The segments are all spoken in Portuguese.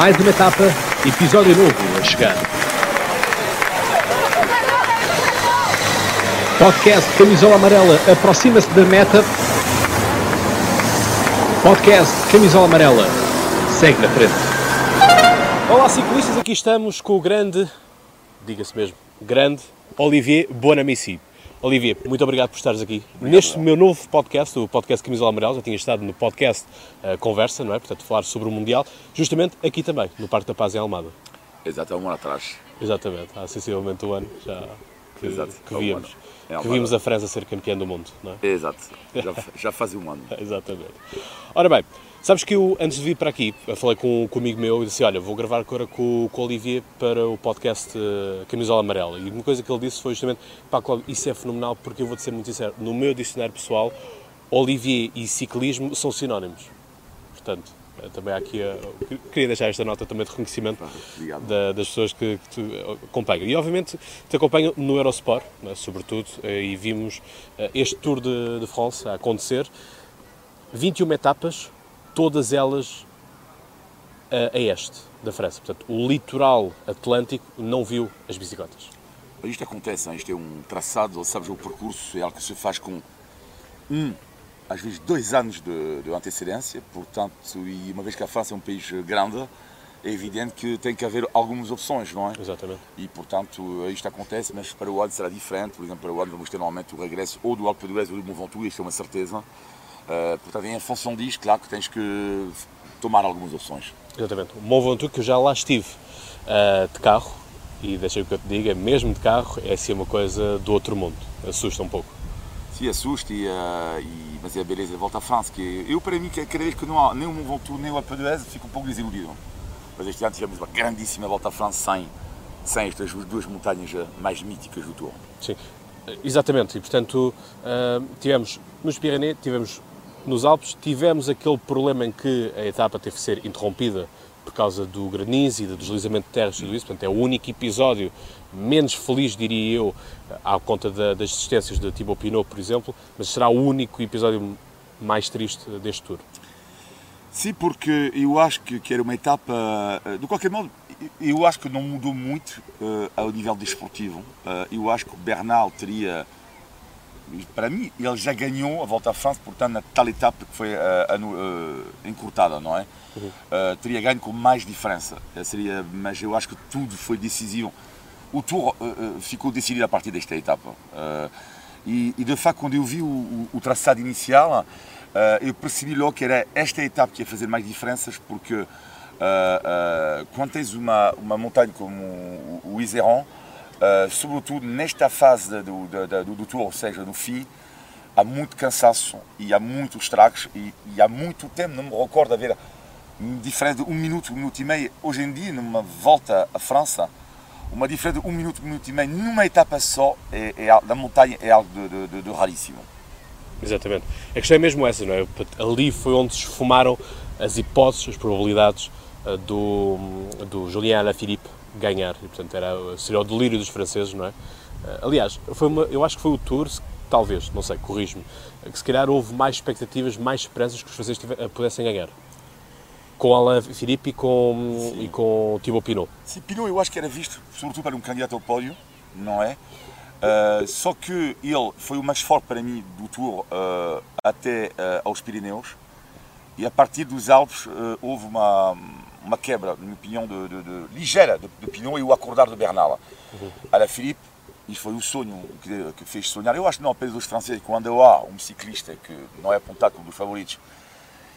Mais uma etapa, episódio novo a chegar. Podcast Camisola Amarela aproxima-se da meta. Podcast Camisola Amarela segue na frente. Olá ciclistas, aqui estamos com o grande, diga-se mesmo, grande Olivier Bonamici. Olivier, muito obrigado por estares aqui. Neste meu novo podcast, o podcast Camisola Amarela, já tinha estado no podcast uh, Conversa, não é? Portanto, falar sobre o Mundial, justamente aqui também, no Parque da Paz em Almada. Exato, há um ano atrás. Exatamente, há sensivelmente um ano já que, Exato, que um víamos. É que vimos a França ser campeã do mundo, não é? Exato, já, já faz um ano. Exatamente. Ora bem, sabes que eu, antes de vir para aqui, falei com, com um amigo meu e disse: Olha, vou gravar agora com, com o Olivier para o podcast eh, Camisola Amarela. E uma coisa que ele disse foi justamente: Pá, Cláudio, isso é fenomenal porque eu vou-te ser muito sincero, no meu dicionário pessoal, Olivier e ciclismo são sinónimos. Portanto, eh, também há aqui. a- queria deixar esta nota também de reconhecimento da- das pessoas que, que te acompanham. E obviamente te acompanham no Eurosport, né, sobretudo, eh, e vimos eh, este Tour de, de France a acontecer. 21 etapas, todas elas a, a este da França. Portanto, o litoral atlântico não viu as bicicletas. Isto acontece, hein? isto é um traçado, sabes, o percurso é algo que se faz com um, às vezes dois anos de, de antecedência, portanto, e uma vez que a França é um país grande, é evidente que tem que haver algumas opções, não é? Exatamente. E, portanto, isto acontece, mas para o ano será diferente. Por exemplo, para o ano vamos ter normalmente o regresso ou do Alpe d'Huez ou do Mont Ventoux, isto é uma certeza. Uh, portanto, em função disto, claro que tens que tomar algumas opções. Exatamente. O Mont Ventoux, que eu já lá estive ah, de carro, e deixa que eu te diga, mesmo de carro, é assim uma coisa do outro mundo. Assusta um pouco. Se assusta, e, uh, e- mas é a beleza da Volta à França. Que eu, para mim, cada vez que não há nem o Mont Ventoux nem o Alpe d'Huez, fico um pouco desiludido. Mas este ano tivemos uma grandíssima Volta à França sem, sem estas duas montanhas uh, mais míticas do Tour. Sim, exatamente. E portanto, ah, tivemos nos Pyrenees, tivemos nos Alpes, tivemos aquele problema em que a etapa teve que ser interrompida por causa do granizo e do deslizamento de terras e tudo isso. Portanto, é o único episódio menos feliz, diria eu, à conta da- das existências de Thibaut Pinot, por exemplo, mas será o único episódio mais triste deste Tour. Sim, porque eu acho que, que era uma etapa. eh, De qualquer modo, eu acho que não mudou muito eh, ao nível desportivo. Eh, eu acho que o Bernal teria. Para mim, ele já ganhou a volta à França, portanto, na tal etapa que foi eh, encurtada, não é? Eh, teria ganho com mais diferença. Seria, mas eu acho que tudo foi decisivo. O Tour ficou decidido a partir desta etapa. E, e, de facto, quando eu vi o, o- o traçado inicial, eu percebi logo que era esta etapa que ia fazer mais diferenças, porque quando tens uma, uma montanha como o, o Iseron, eh, sobretudo nesta fase do, da- do, do Tour, ou seja, no fim, há muito cansaço e há muitos estragos e, e há muito tempo, não me recordo haver diferença de um minuto, um minuto e meio. Hoje em dia, numa volta à França, uma diferença de um minuto, um minuto e meio numa etapa só é, é, da montanha é algo de, de- de- raríssimo. Exatamente. A questão é mesmo essa, não é? Ali foi onde se esfumaram as hipóteses, as probabilidades ah, do, do Julien Alaphilippe ganhar. E, portanto, era, seria o delírio dos franceses, não é? Ah, Aliás, foi uma, eu acho que foi o Tour, se- talvez, não sei, corrijo-me, que se calhar houve mais expectativas, mais esperanças que os franceses tive- ah, pudessem ganhar. Com Alain Philippe e com, e com Thibaut Pinot. Sim, Pinot eu acho que era visto, sobretudo para um candidato ao pódio, não é? Uh, só que ele foi o mais forte para mim do Tour uh, até uh, aos Pirineus e a partir dos Alpes houve uma, uma quebra, na minha opinião, de, de- de- ligeira de, de Pinot e o acordar de Bernal. A la Philippe, isto foi o sonho que, que fez sonhar. Eu acho que não apenas os franceses, quando há um ciclista que não é apontado como dos favoritos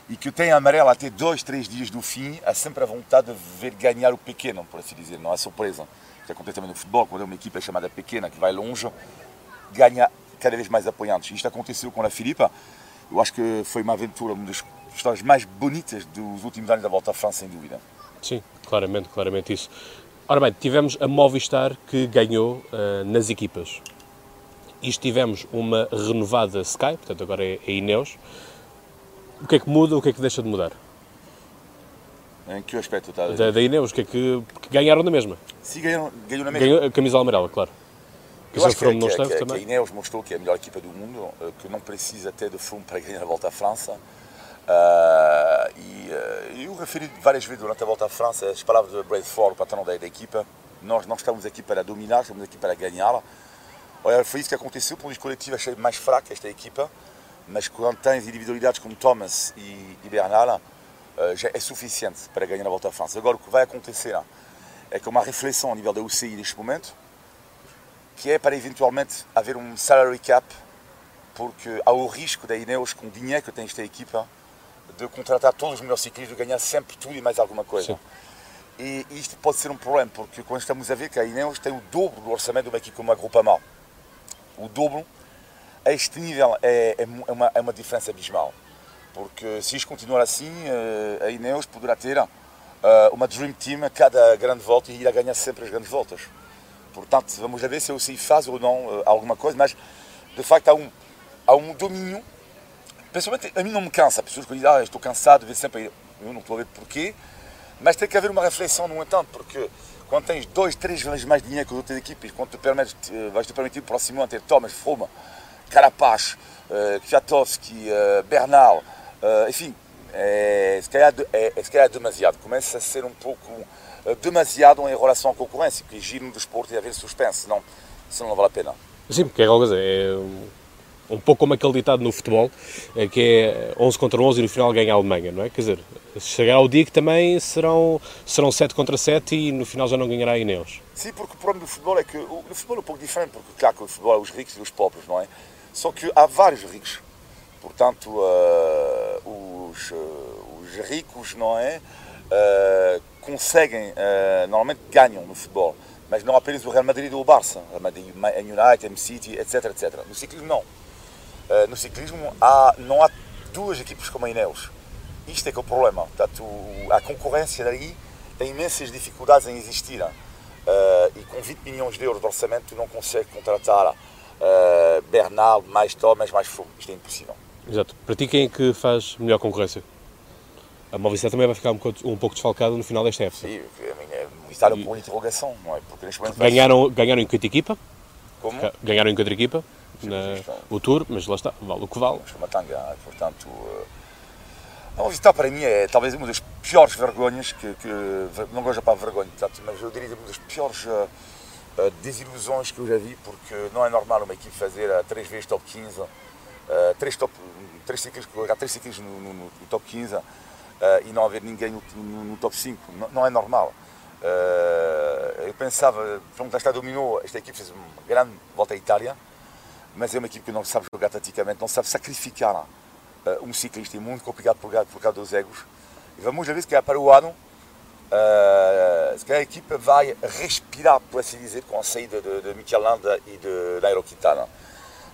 e que tem amarelo até dois, três dias do fim, há sempre a vontade de ver ganhar o pequeno, por assim dizer, não há surpresa. Isto acontece também no futebol, quando é uma equipa chamada pequena, que vai longe, ganha cada vez mais apoiantes. Isto aconteceu com a Filipa, eu acho que foi uma aventura, uma das histórias mais bonitas dos últimos anos da Volta à França, sem dúvida. Sim, claramente, claramente isso. Ora bem, tivemos a Movistar que ganhou ah, nas equipas. Isto tivemos uma renovada Sky, portanto agora é a Ineos. O que é que muda, o que é que deixa de mudar? Em que aspecto está a dizer? Da, da Ineos, o que é que, que ganharam na mesma? Se ganhou, ganhou na mesma. Ganhou a camisola amarela, claro. Que Eu acho que, não que, esteve que, que a. Ineos mostrou que é a melhor equipa do mundo, eh, que não precisa até de Froome para ganhar a volta à França. Ah, e, eh, e o referi várias vezes durante a volta à França as palavras de Brad Ford, o patrão da, da equipa. Nós não estamos aqui para dominar, estamos aqui para ganhar. Olha, foi isso que aconteceu. Por coletivo, achei mais fraca esta equipa. Mas quando tens individualidades como Thomas e, e Bernal, uh, já é suficiente para ganhar a volta à França. Agora, o que vai acontecer é que uma reflexão a nível da UCI neste momento, que é para eventualmente haver um salary cap, porque há o risco da Ineos, com o dinheiro que tem esta equipa, de contratar todos os melhores ciclistas, ganhar sempre tudo e mais alguma coisa. Sim. E isto pode ser um problema, porque quando estamos a ver que a Ineos tem o dobro do orçamento de uma equipe como a Groupama, o dobro, a este nível é, é, é, uma, é uma diferença abismal. Porque se isto continuar assim, eh, a Ineos poderá ter eh, uma Dream Team a cada grande volta e irá ganhar sempre as grandes voltas. Portanto, vamos ver se o CI faz ou não eh, alguma coisa, mas de facto há um, há um domínio Pessoalmente, a mim não me cansa. As pessoas que dizem, ah, estou cansado ver sempre. Eu não estou a ver porquê. Mas tem que haver uma reflexão, no entanto, porque quando tens dois, três vezes mais dinheiro que as outras equipes, quando te permites, vais te permitir próximo ano ter Thomas, Froome, Carapaz, uh, Kwiatkowski, uh, Bernal, uh, enfim, é, se, calhar, é, é, se calhar demasiado. Começa a ser um pouco demasiado em relação à concorrência, que giro no desporto e haver suspense, senão, senão não vale a pena. Sim, porque é é um pouco como aquele ditado no futebol, eh, que é 11 contra 11 e no final ganha a Alemanha, não é? Quer dizer, chegará o dia que também serão, serão 7 contra 7 e no final já não ganhará a Ineos. Sim, porque o problema do futebol é que o, o futebol é um pouco diferente, porque claro que o futebol é os ricos e os pobres, não é? Só que há vários ricos. Portanto, uh, os, uh, os, ricos, não é? Uh, conseguem, normalmente ganham no futebol, mas não apenas o Real Madrid ou o Barça, a United, a City, etc, etc. No ciclismo não no ciclismo há, não há duas equipes como a Ineos. Isto é que é o problema. Portanto, a concorrência daí tem imensas dificuldades em existir. Uh, e com 20 milhões de euros de orçamento tu não consegues contratar uh, Bernal, mais Thomas, mais Fogo. Isto é impossível. Exato. Para ti quem é que faz melhor concorrência? A Movistar também vai ficar um pouco, um pouco desfalcada no final desta época. Sim, a Movistar é um ponto de interrogação, não é? Porque neste momento ganharam, ganharam em quinta equipa? Como? Ganharam em outra equipa? Na, o Tour, mas lá está, vale o que vale. Uma tanga, portanto, a Movistar para mim é talvez uma das piores vergonhas que, que não gosto para vergonha, portanto, mas eu diria uma das piores uh, desilusões que eu já vi, porque não é normal uma equipe fazer uh, três vezes top 15, uh, três, top, três ciclos, colocar três ciclos no, no, no, top 15 e não haver ninguém no, no top 5, não, não é normal. eu pensava, pronto, esta dominou, esta equipe fez uma grande volta à Itália, mas é uma equipe que não sabe jogar taticamente, não sabe sacrificar uh, um ciclista, é muito complicado por, por causa dos egos. E vamos ver se calhar para o ano, uh, se calhar a equipe vai respirar, por assim dizer, com a saída de, de Mikel Landa e de Nairo Quintana.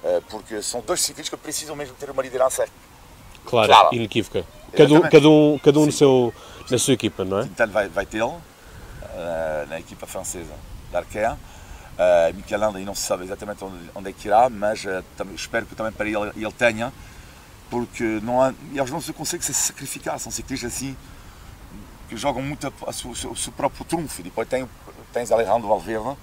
Uh, porque são dois ciclistas que precisam mesmo ter uma liderança clara, clara. inequívoca. Cada um, cada um, cada um no seu, na sua equipa, não é? Quintana vai, vai tê-lo na equipa francesa da Arkea. Uh, Mikel ainda não se sabe exatamente onde, onde é que irá, mas uh, espero que também para ele, ele tenha, porque não há, eles não se conseguem se sacrificar, são ciclistas assim que jogam muito a, a, seu, o seu próprio trunfo. E depois tem, tens Alejandro Valverde,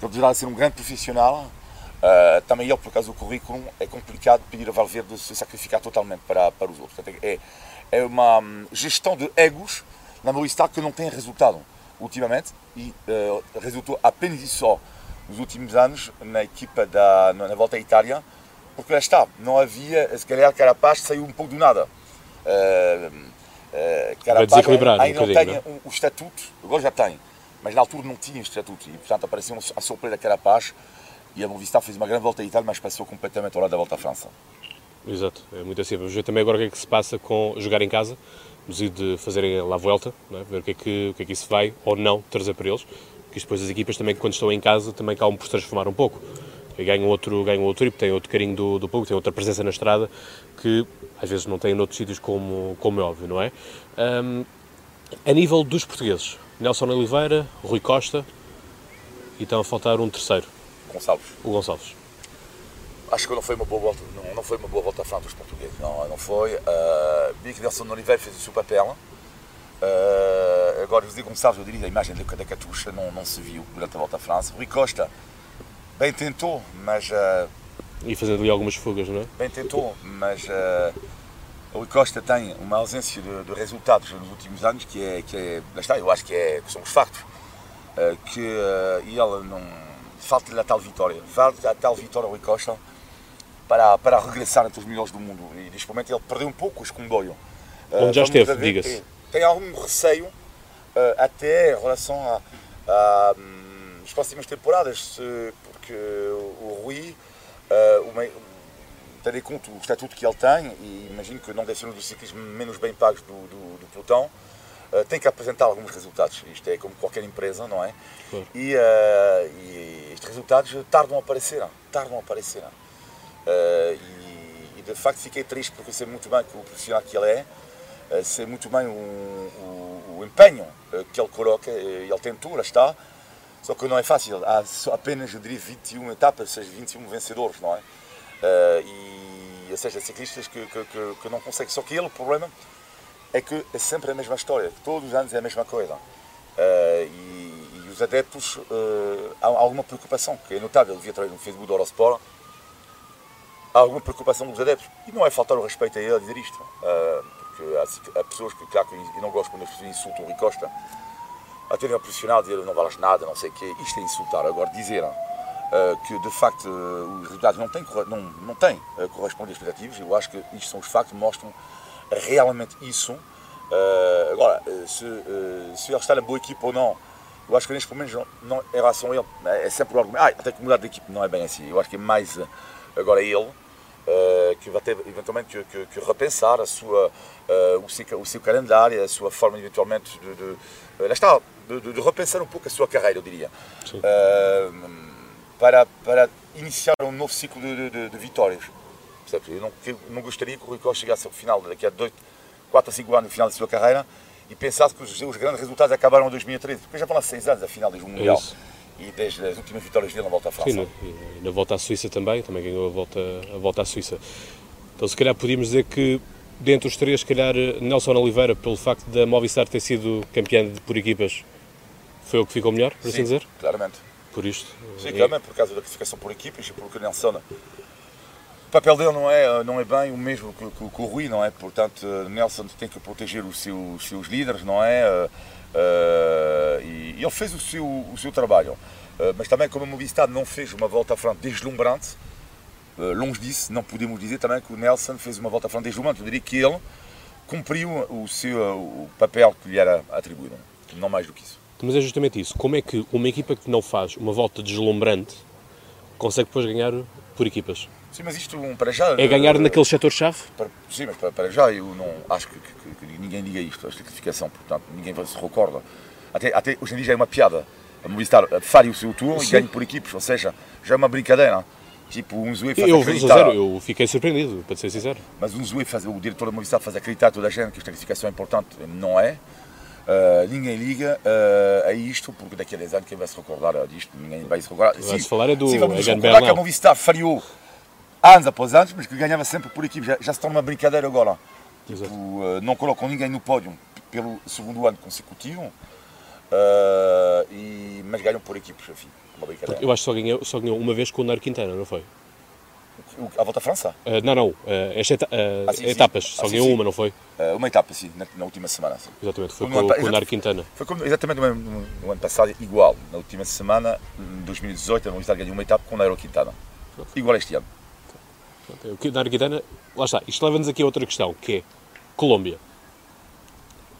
que apesar de ser um grande profissional, uh, também ele, por causa do currículo, é complicado pedir a Valverde de se sacrificar totalmente para, para os outros. Portanto, é, é uma hum, gestão de egos na Movistar que não tem resultado ultimamente e resultou apenas isso só nos últimos anos na equipa da na volta à Itália, porque lá está, não havia, se calhar Carapaz saiu um pouco do nada. Uh, uh, Carapaz ainda um não tem um, o estatuto, agora já tem, mas na altura não tinha estatuto e portanto apareceu a surpresa Carapaz e a Movistar fez uma grande volta à Itália, mas passou completamente ao lado da volta à França. Exato, é muito assim. Vamos ver também agora o que é que se passa com jogar em casa, ir de fazerem lá a volta, é? ver o que, é que, o que é que isso vai ou não trazer para eles que depois as equipas também, quando estão em casa, também acabam por se transformar um pouco. Ganham outro, ganham outro tipo, têm outro carinho do, do público, têm outra presença na estrada que às vezes não têm noutros sítios, como, como é óbvio, não é? Um, a nível dos portugueses, Nelson Oliveira, Rui Costa e estão a faltar um terceiro. Gonçalves. O Gonçalves. Acho que não foi uma boa volta, não, não foi uma boa volta à frente dos portugueses, não, não foi. Uh, vi que Nelson Oliveira fez o seu papel, Uh, agora, José Gonçalves, eu diria, a imagem da, Catuxa não, não se viu durante a volta à França. Rui Costa, bem tentou, mas. Uh, e fazendo ali algumas fugas, não é? Bem tentou, mas uh, Rui Costa tem uma ausência de, de, resultados nos últimos anos que é, que é lá está, eu acho que, é, que são os factos, uh, que uh, ele não falta-lhe a tal vitória, falta a tal vitória ao Rui Costa para, para regressar entre os melhores do mundo e neste momento ele perdeu um pouco o escondolho. Uh, Onde já esteve, diga-se. Tem algum receio até em relação a, a as próximas temporadas, porque o Rui, uma, tendo em conta o estatuto que ele tem, e imagino que não deve ser um dos ciclistas menos bem pagos do, do, do pelotão, uh, tem que apresentar alguns resultados. Isto é como qualquer empresa, não é? Claro. E, uh, e, estes resultados tardam a aparecer, tardam a aparecer. Uh, e, e, de facto fiquei triste porque eu sei muito bem que o profissional que ele é, sei muito bem o, o, o empenho que ele coloca, ele tentou, lá está, só que não é fácil. Há apenas, eu diria, 21 etapas, ou seja, 21 vencedores, não é? E, ou seja, ciclistas que, que, que, que, não conseguem. Só que ele, o problema é que é sempre a mesma história, todos os anos é a mesma coisa. E, e, os adeptos, há alguma preocupação, que é notável, eu através do Facebook do Eurosport, há alguma preocupação dos adeptos. E não é faltar o respeito a ele a dizer isto, porque há, há, pessoas que, claro, que não gostam quando as pessoas insultam o Rui Costa, a terem um profissional dizer não vales nada, não sei o quê, isto é insultar. Agora, dizer eh, que de facto eh, os resultados não têm, não, não têm eh, correspondido às expectativas. Eu acho que isto são os factos que mostram realmente isso. agora, se, se ele está na boa equipa ou não, eu acho que neste momento, não, em relação a ele, é sempre o argumento, ah, tem que mudar de equipe, não é bem assim. Eu acho que é mais agora ele que vai ter eventualmente que, que, que repensar a sua, o, seu, o seu calendário, a sua forma eventualmente de, de, de, está, de, de, repensar um pouco a sua carreira, eu diria. Uh, para, para iniciar um novo ciclo de, vitórias. Eu não, eu não, gostaria que o Rui Costa chegasse ao final, daqui a 4 a 5 anos, no final da sua carreira, e pensasse que os, os grandes resultados acabaram em 2013, porque já vão lá 6 anos a final do Mundial. É e desde as últimas vitórias dele na volta à França. Sim, na, volta à Suíça também, também ganhou a volta, a volta à Suíça. Então, se calhar podíamos dizer que, dentre os três, se calhar Nelson Oliveira, pelo facto da Movistar ter sido campeã por equipas, foi o que ficou melhor, por assim Sim, dizer? claramente por isto. Sim, também por causa da classificação por equipas e porque o Nelson. O papel dele não é, não é bem o mesmo que, que, que o Rui, não é? Portanto, Nelson tem que proteger os seus, os seus líderes, não é? Uh, e, ele fez o seu, o seu trabalho. Mas também, como a Movistar não fez uma volta à frente deslumbrante, longe disso, não podemos dizer também que o Nelson fez uma volta à frente deslumbrante. Eu diria que ele cumpriu o seu o papel que lhe era atribuído, não mais do que isso. Mas é justamente isso. Como é que uma equipa que não faz uma volta deslumbrante consegue depois ganhar por equipas? Sim, mas isto para já. É ganhar uh, naquele setor-chave? Sim, mas para, para, já eu não acho que, que, que, ninguém diga isto, esta classificação, portanto, ninguém se recorda. Até, até hoje em dia já é uma piada. A Movistar faria o seu tour e ganha por equipes, ou seja, já é uma brincadeira. Tipo, um Zue faz eu, acreditar... eu fiquei surpreendido, para ser sincero. Mas um Zue, faz, o diretor da Movistar faz acreditar toda a gente que esta classificação é importante. Não é. Uh, ninguém liga uh, a isto, porque daqui a 10 anos quem vai se recordar disto? Ninguém vai se recordar. Vai se falar é do sim, vamos recordar que a Movistar falhou anos após anos, mas que ganhava sempre por equipe. Já, já se torna uma brincadeira agora. Tipo, uh, não colocam ninguém no pódio pelo segundo ano consecutivo, e, mas ganham por equipes, enfim, uma brincadeira. Eu acho que só ganhou, só ganhou uma vez com o Nairo Quintana, não foi? A volta à França? Uh, não, não. Uh, esta eta uh, ah, sim, etapas. Sim. Só ah, ganhou uma, não foi? uma etapa, sim, na, na última semana. Sim. Exatamente, foi, com, com o Nar Quintana. Foi como, exatamente no, no, no, ano passado, igual. Na última semana, em 2018, a Movistar ganhou uma etapa com o Nairo Quintana. Igual este ano. O Nairo Quintana, lá está. Isto leva-nos aqui a outra questão, que é Colômbia.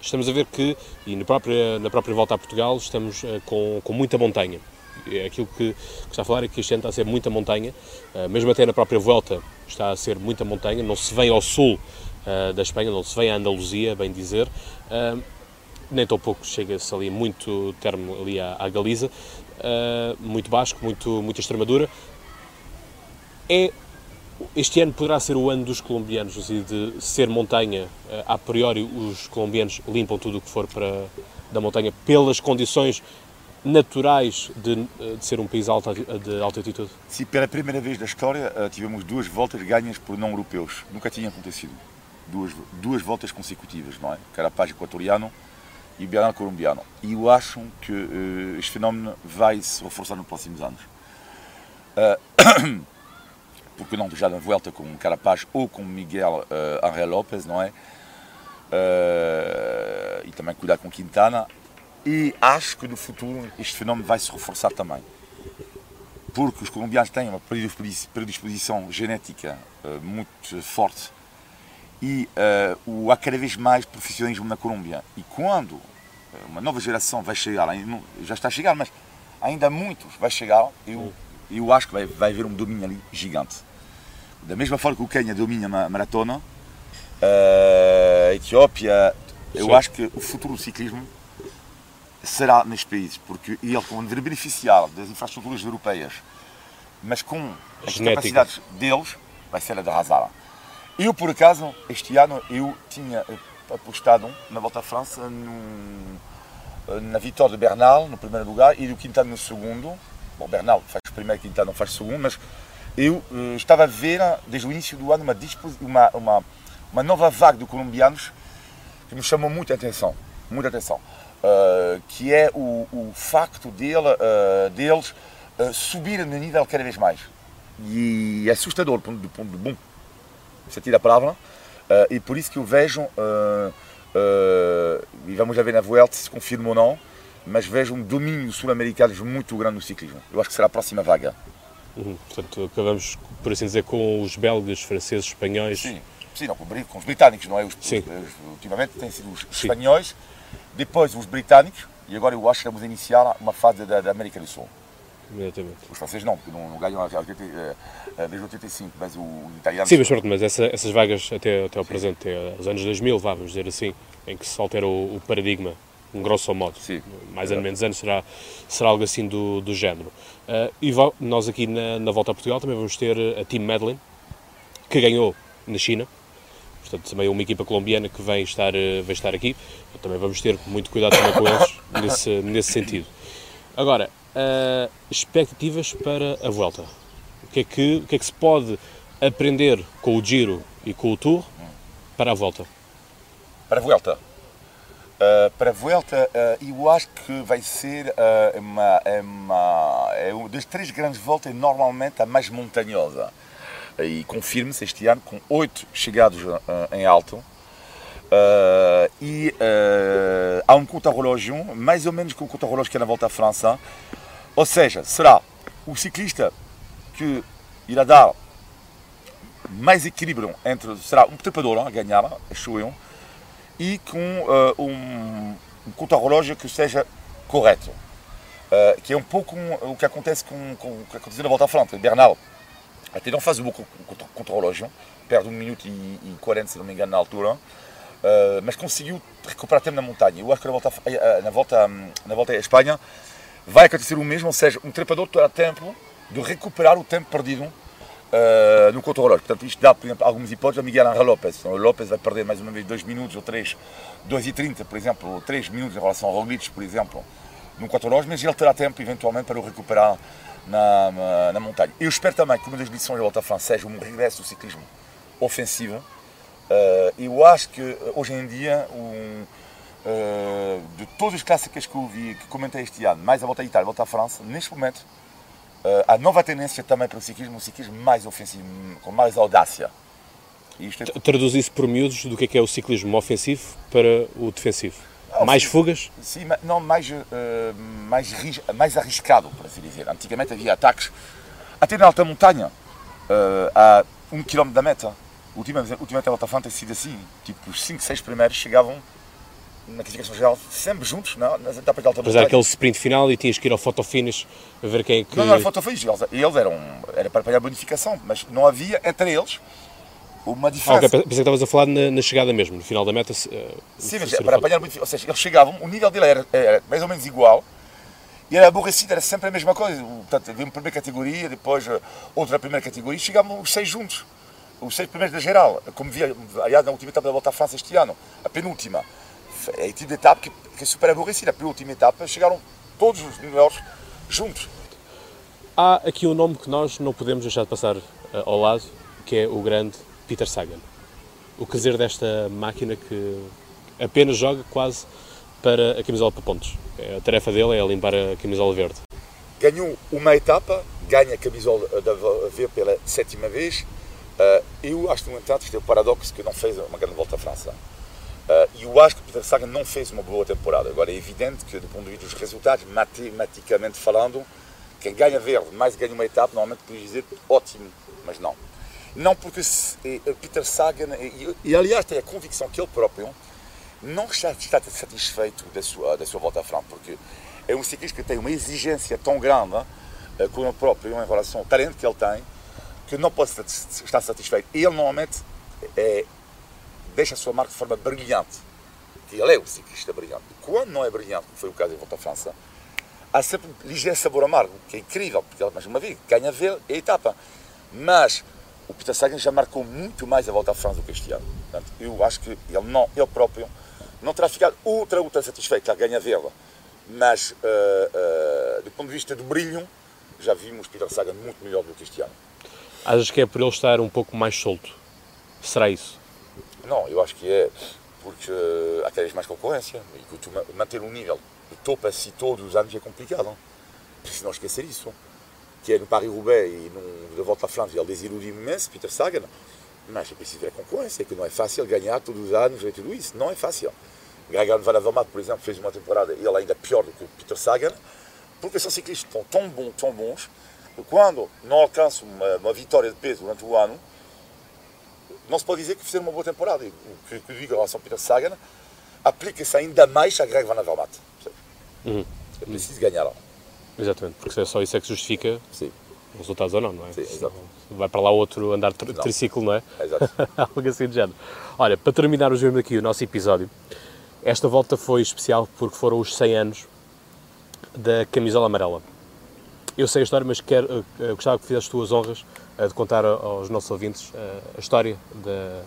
Estamos a ver que, e na própria, na própria volta a Portugal, estamos com, com muita montanha. É aquilo que, que, está a falar é que este ano está a ser muita montanha, uh, mesmo até na própria volta está a ser muita montanha, não se vem ao sul uh, da Espanha, não se vem à Andaluzia, bem dizer, nem tão pouco chega-se ali muito termo ali à, à Galiza, muito Basco, muito, muita Extremadura. É, este ano poderá ser o ano dos colombianos, assim, de ser montanha, a priori os colombianos limpam tudo o que for para da montanha pelas condições naturais de, eh, de ser um país alta, de alta altitude? Sim, pela primeira vez na história eh, tivemos duas voltas ganhas por não europeus. Nunca tinha acontecido. Duas, duas voltas consecutivas, não é? Carapaz equatoriano e Bianal colombiano. E eu acho que uh, este fenómeno vai se reforçar nos próximos anos. Uh, porque não já na volta com Carapaz ou com Miguel uh, Angel Lopes, não é? Uh, e também cuidar com Quintana. E acho que no futuro este fenómeno vai se reforçar também. Porque os colombianos têm uma predisposição genética uh, muito forte e uh, há cada vez mais profissionalismo na Colômbia. E quando uma nova geração vai chegar, já está a chegar, mas ainda muitos vai chegar, eu, eu acho que vai, vai haver um domínio ali gigante. Da mesma forma que o Quênia domina a maratona, a Etiópia, eu Sim. acho que o futuro do ciclismo será nestes países, porque ele vão beneficiar das infraestruturas europeias, mas com as Genética. capacidades deles, vai ser a de arrasar. Eu, por acaso, este ano, eu tinha apostado na Volta à França na vitória de Bernal, no primeiro lugar, e do Quintana no segundo. Bom, Bernal faz primeiro, Quintana não faz segundo, mas eu uh, estava a ver, desde o início do ano, uma, uma, uma, uma nova vaga de colombianos que me chamou muita atenção, muita atenção, uh, que é o, o facto dele, uh, deles subirem no nível cada vez mais. E é assustador do ponto de bom sentido da palavra, e por isso que eu vejo e vamos ver na Vuelta se confirma ou não, mas vejo um domínio sul-americano muito grande no ciclismo. Eu acho que será a próxima vaga. Uhum. Portanto, acabamos, por assim dizer, com os belgas, franceses, espanhóis. Sim, sim não, com os britânicos, não é? Os, sim. Os, ultimamente têm sido os sim. espanhóis, depois os britânicos, e agora eu acho que vamos iniciar uma fase da, da América do Sul. Exatamente. Os franceses não, porque não, não ganham eh, eh, desde 85, mas o italiano... Sim, mas, pronto, mas essa, essas vagas até, até ao presente, até aos anos 2000, vá, vamos dizer assim, em que se altera o, o paradigma, um grosso modo, Sim, mais ou menos anos, será, será algo assim do, do género. Uh, e nós aqui na, na Volta a Portugal também vamos ter a Team Medlin, que ganhou na China, portanto também uma equipa colombiana que vem estar, vem estar aqui, também vamos ter muito cuidado também com eles nesse, nesse sentido. Agora, uh, expectativas para a volta. O que, é que, o que é que se pode aprender com o Giro e com o Tour para a volta? Para a volta? Uh, para a volta, uh, eu acho que vai ser uh, uma, uma, é uma das três grandes voltas, normalmente a mais montanhosa. E confirme-se este ano com oito chegados em alto. e há um contra-relógio, mais ou menos com o contra-relógio que é na volta à França, ou seja, será o ciclista que irá dar mais equilíbrio entre. será um trepador a ganhar, acho eu, e com uh, um, um contra-relógio que seja correto. Uh, que é um pouco um, o que acontece com, com o que aconteceu na volta à frente. Bernal até não faz um bom contra-relógio, perde 1 minuto e, 40, se não me engano, na altura, uh, mas conseguiu recuperar tempo na montanha. Eu acho que na volta, na volta, na volta à Espanha vai acontecer o mesmo, ou seja, um trepador terá tempo de recuperar o tempo perdido uh, no contra-relógio. Portanto, isto dá, por exemplo, algumas hipóteses a Miguel Angel. Então, o Lopes vai perder mais uma vez 2 minutos ou 3, 2 e 30, por exemplo, ou 3 minutos em relação ao Roglic, por exemplo, no contra-relógio, mas ele terá tempo, eventualmente, para o recuperar na, na, montanha. Eu espero também que uma das lições da Volta seja um regresso do ciclismo ofensivo. Uh, eu acho que, hoje em dia, um, de todas as clássicas que eu vi, que comentei este ano, mais a volta à Itália, a volta à França, neste momento, uh, há nova tendência também para o ciclismo, um ciclismo mais ofensivo, com mais audácia. É... Traduz isso por miúdos do que é, que é o ciclismo ofensivo para o defensivo? Ah, mais fugas? Sim, não, mais, uh, mais, mais arriscado, por assim dizer. Antigamente havia ataques, até na alta montanha, uh, a um quilómetro da meta. Ultimamente, ultimamente a Volta França tem sido assim, tipo os 5, 6 primeiros chegavam na classificação geral, sempre juntos, não, nas etapas de alta Mas era aquele sprint final e tinhas que ir ao fotofinish a ver quem é que... Não, não era fotofinish, eles, eles eram, era para apanhar a bonificação, mas não havia entre eles uma diferença. Ah, okay. Pensei que estavas a falar na, na, chegada mesmo, no final da meta. Uh, Sim, mas para apanhar a bonificação, ou seja, eles chegavam, o nível dele era, era mais ou menos igual, e era aborrecido, era sempre a mesma coisa. Portanto, havia uma primeira categoria, depois eh, outra primeira categoria, e chegavam os seis juntos. Os seis primeiros da geral, como via, aliás, na última etapa da Volta à França este ano, a penúltima é tipo de etapa que, que é super aborrecida. A última etapa chegaram todos os melhores juntos. Há aqui um nome que nós não podemos deixar de passar uh, ao lado, que é o grande Peter Sagan. O que dizer desta máquina que apenas joga quase para a camisola para pontos. É, a tarefa dele é limpar a camisola verde. Ganhou uma etapa ganha a camisola da V pela sétima vez. Uh, eu acho, no entanto, que é o paradoxo que não fez uma grande volta à França. E eu acho que o Peter Sagan não fez uma boa temporada. Agora, é evidente que, do ponto de vista dos resultados, matematicamente falando, quem ganha verde mais ganha uma etapa, normalmente pode dizer ótimo, mas não. Não porque Peter Sagan, e, e aliás tem a convicção que ele próprio não está, satisfeito da sua, da sua volta à França, porque é um ciclista que tem uma exigência tão grande com ele próprio em relação ao talento que ele tem, que não pode estar satisfeito. Ele normalmente é, deixa a sua marca de forma brilhante, que ele é o ciclista brilhante. Quando não é brilhante, como foi o caso em Volta à França, há sempre um ligeiro sabor amargo, que é incrível, porque ele, mais uma vez, ganha a etapa. Mas o Peter Sagan já marcou muito mais a volta à França do que este ano. Portanto, eu acho que ele, não, ele próprio não terá ficado ultra, ultra satisfeito, já ganha vê-la. Mas, uh, uh, do ponto de vista do brilho, já vimos Peter Sagan muito melhor do que este ano. Achas que é por ele estar um pouco mais solto? Será isso? Não, eu acho que é porque há cada vez mais concorrência e manter um nível de topo assim todos os anos é complicado. Se não esquecer isso que é no Paris-Roubaix e no, de volta à França, ele desiludiu imenso, Peter Sagan, mas é preciso ver a concorrência, que não é fácil ganhar todos os anos e tudo isso, não é fácil. Gagan Van por exemplo, fez uma temporada, ele ainda pior do que Peter Sagan, porque são ciclistas tão, tão bons, tão bons, que quando não alcançam uma, uma, vitória de peso durante o ano, não se pode dizer que fizeram uma boa temporada. E o que, que eu digo em relação ao Peter Sagan, aplica-se ainda mais a Greg Van Avermaet. Uhum. É preciso ganhar lá. Exatamente, porque é só isso é que justifica Sim. os resultados ou não, não é? Sim, exato. Vai para lá outro andar de Não. triciclo, não é? Exato. Algo assim de género. Olha, para terminar o mesmo aqui o nosso episódio, esta volta foi especial porque foram os 100 anos da camisola amarela. Eu sei a história, mas quero, eh, gostava que fizesse tuas honras eh, de contar aos nossos ouvintes eh, a história da,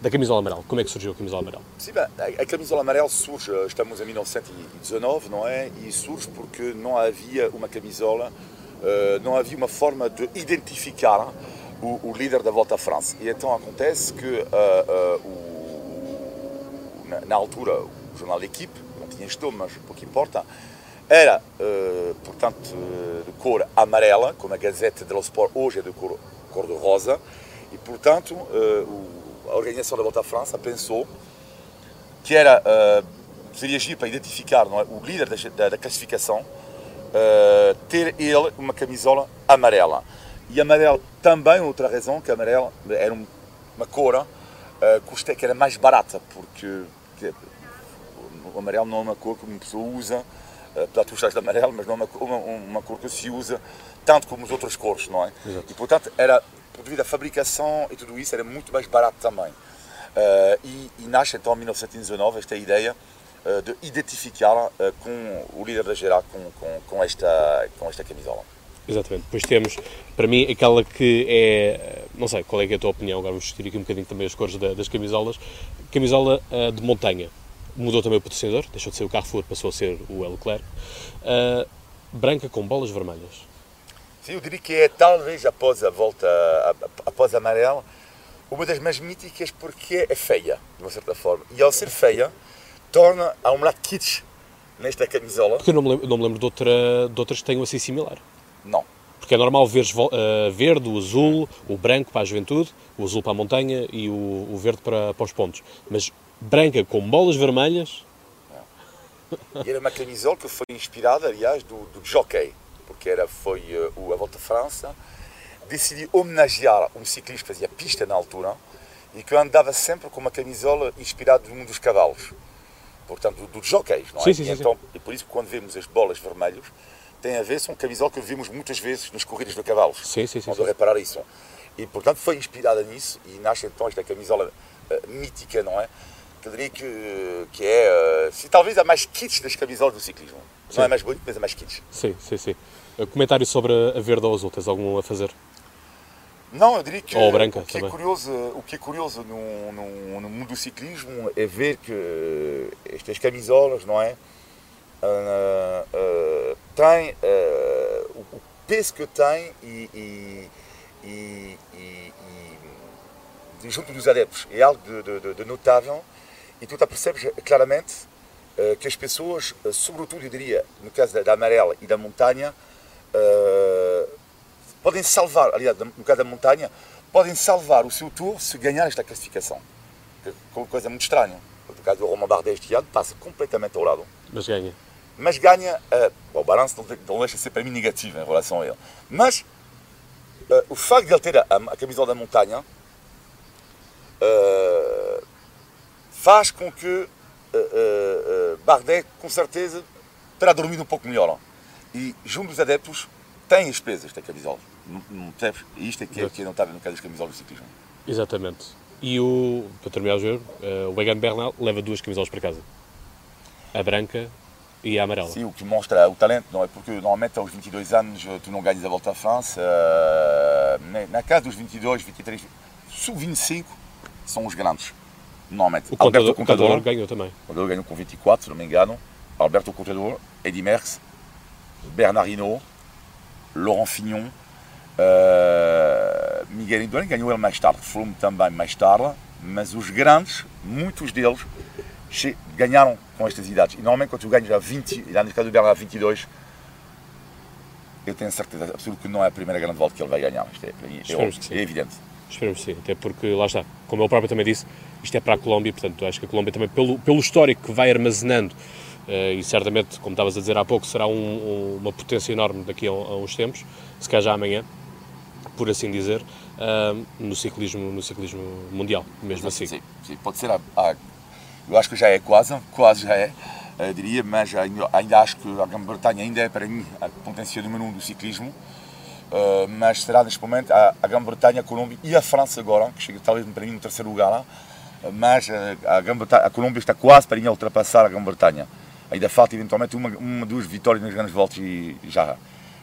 da camisola amarela. Como é que surgiu a camisola amarela? Sim, bem, a, camisola amarela surge, estamos em 1919, não é? E surge porque não havia uma camisola, uh, não havia uma forma de identificar o, o, líder da Volta à França. E então acontece que, uh, uh, o, na, na, altura, o jornal L'Equipe, não tinha estudo, mas pouco importa, era, portanto, de cor amarela, como a Gazette dello Sport hoje é de cor, cor de rosa, e, portanto, o a organização da Volta à França pensou que era uh, seria agir para identificar é, o líder da, da, da classificação, uh, ter ele uma camisola amarela. E amarelo também, outra razão, que amarelo era uma cor uh, que era mais barata, porque que, o amarelo não é uma cor que uma pessoa usa, uh, apesar de gostar de amarelo, mas não é uma, uma, uma, cor que se usa tanto como as outras cores, não é? Exato. E portanto era devido à fabricação e tudo isso, era muito mais barato também. Uh, e, e, nasce então em 1919 esta ideia uh, de identificar uh, com o líder da geral com, com, com, esta, com esta camisola. Exatamente. Depois temos, para mim, aquela que é, não sei qual é, é a tua opinião, agora vamos discutir aqui um bocadinho também as cores da, das camisolas, camisola de montanha. Mudou também o patrocinador, deixou de ser o Carrefour, passou a ser o Leclerc. branca com bolas vermelhas. Sim, eu diria que é talvez após a volta, após a amarela, uma das mais míticas porque é feia, de uma certa forma. E ao ser feia, torna a um lado kitsch nesta camisola. Porque eu não me lembro, não me lembro de, outra, de outras que tenham assim similar. Não. Porque é normal ver uh, verde, o azul, o branco para a juventude, o azul para a montanha e o, o verde para, para os pontos. Mas branca com bolas vermelhas. E era uma camisola que foi inspirada, aliás, do, do jockey porque era, foi uh, a Volta à França, decidi homenagear um ciclista que fazia pista na altura e que andava sempre com uma camisola inspirada num dos cavalos, portanto, dos do jockeys, não é? Sim, sim, e, então, e por isso, quando vemos as bolas vermelhas, tem a ver, são camisola que vimos muitas vezes nas corridas de cavalos. Sim, sim, sim. Quando reparar isso. E, portanto, foi inspirada nisso e nasce então esta camisola uh, mítica, não é? Que eu diria que, que é, uh, se, talvez a mais kitsch das camisolas do ciclismo. Sim. Não é mais bonito, mas é mais kitsch. Sim, sim, sim. Comentário sobre a verde ou azul, tens algum a fazer? Não, eu diria que, ou branca, o, que é curioso, o que é curioso no, no, no, mundo do ciclismo é ver que estas camisolas, não é? Tem o, o, peso que tem e, e, e, e, junto dos adeptos é algo de, de, de notável e tu percebes claramente que as pessoas, sobretudo eu diria, no caso da, da amarela e da montanha, uh, podem salvar, aliás, no caso da montanha, podem salvar o seu tour se ganhar esta classificação. Que é uma coisa muito estranha. No caso do Romain Bardet este ano, passa completamente ao lado. Mas ganha. Mas ganha, uh, bom, o balanço não, não deixa de ser para mim negativo em relação a ele. Mas uh, o facto de ele ter a, a camisola da montanha uh, faz com que Bardet, com certeza, terá dormido um pouco melhor. E junto dos adeptos, tem as pesas da camisola. Não, não percebes? E isto é que, é, que não estava no caso das camisolas do ciclismo. Exatamente. E o, para terminar o jogo, o Egan Bernal leva duas camisolas para casa. A branca e a amarela. Sim, o que mostra o talento, não é? Porque normalmente aos 22 anos tu não ganhas a volta à França. Uh, na casa dos 22, 23, sub-25 são os grandes. Normalmente. O Alberto contador, contador ganhou também. O contador ganhou com 24, se não me engano. Alberto Contador, Eddy Merckx, Bernard Hinault, Laurent Fignon, uh, Miguel Indurain ganhou ele mais tarde, Froome também mais tarde, mas os grandes, muitos deles, ganharam com estas idades. E normalmente quando tu ganhas a 20, e lá nesse caso o Bernard a 22, eu tenho certeza absoluta que não é a primeira grande volta que ele vai ganhar. Isto é, é, é, é evidente. Esperemos que sim, até porque lá está, como ele próprio também disse, isto é para a Colômbia, portanto acho que a Colômbia também, pelo, pelo histórico que vai armazenando, uh, e certamente, como estavas a dizer há pouco, será um, um, uma potência enorme daqui a, a, uns tempos, se calhar já amanhã, por assim dizer, uh, no, ciclismo, no ciclismo mundial, mesmo assim. Sim, sim, pode ser a, a eu acho que já é quase, quase já é, uh, diria, mas ainda, ainda acho que a Grã-Bretanha ainda é para mim a potência número um do ciclismo. Uh, mas será neste momento a, a Grã-Bretanha, a Colômbia e a França agora, que chega talvez para mim no terceiro lugar lá. Uh, mas a, a, a Colômbia está quase para mim a ultrapassar a Grã-Bretanha. Ainda falta eventualmente uma, uma, duas vitórias nas grandes voltas e já,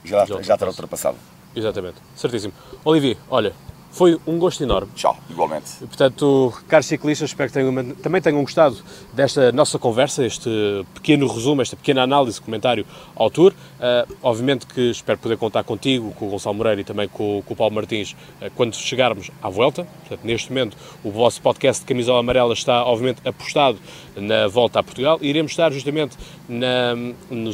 já, já, já terá ultrapassado. Exatamente, certíssimo. Olivier, olha, foi um gosto enorme. Tchau, igualmente. Portanto, caros ciclistas, espero que tenham, também tenham gostado desta nossa conversa, este pequeno resumo, esta pequena análise, comentário ao Tour. Uh, obviamente que espero poder contar contigo, com o Gonçalo Moreira e também com, com o Paulo Martins uh, quando chegarmos à volta. Portanto, neste momento, o vosso podcast de Camisola Amarela está, obviamente, apostado na volta a Portugal. Iremos estar justamente na,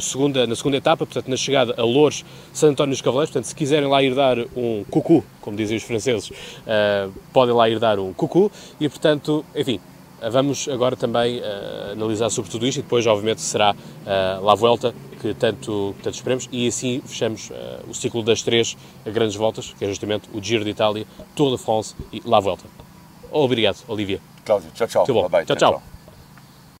segunda, na segunda etapa, portanto, na chegada a Lourdes, Santo António dos Cavaleiros. Portanto, se quiserem lá ir dar um cucu, como dizem os franceses, uh, podem lá ir dar um cucu e, portanto, enfim, vamos agora também uh, analisar sobre tudo isto e depois, obviamente, será uh, La Vuelta que tanto, tanto esperemos e assim fechamos uh, o ciclo das três grandes voltas, que é justamente o Giro de Itália, Tour de France e La Vuelta. Obrigado, Olivia. Cláudio, tchau, tchau. Tudo bom. tchau. tchau. tchau.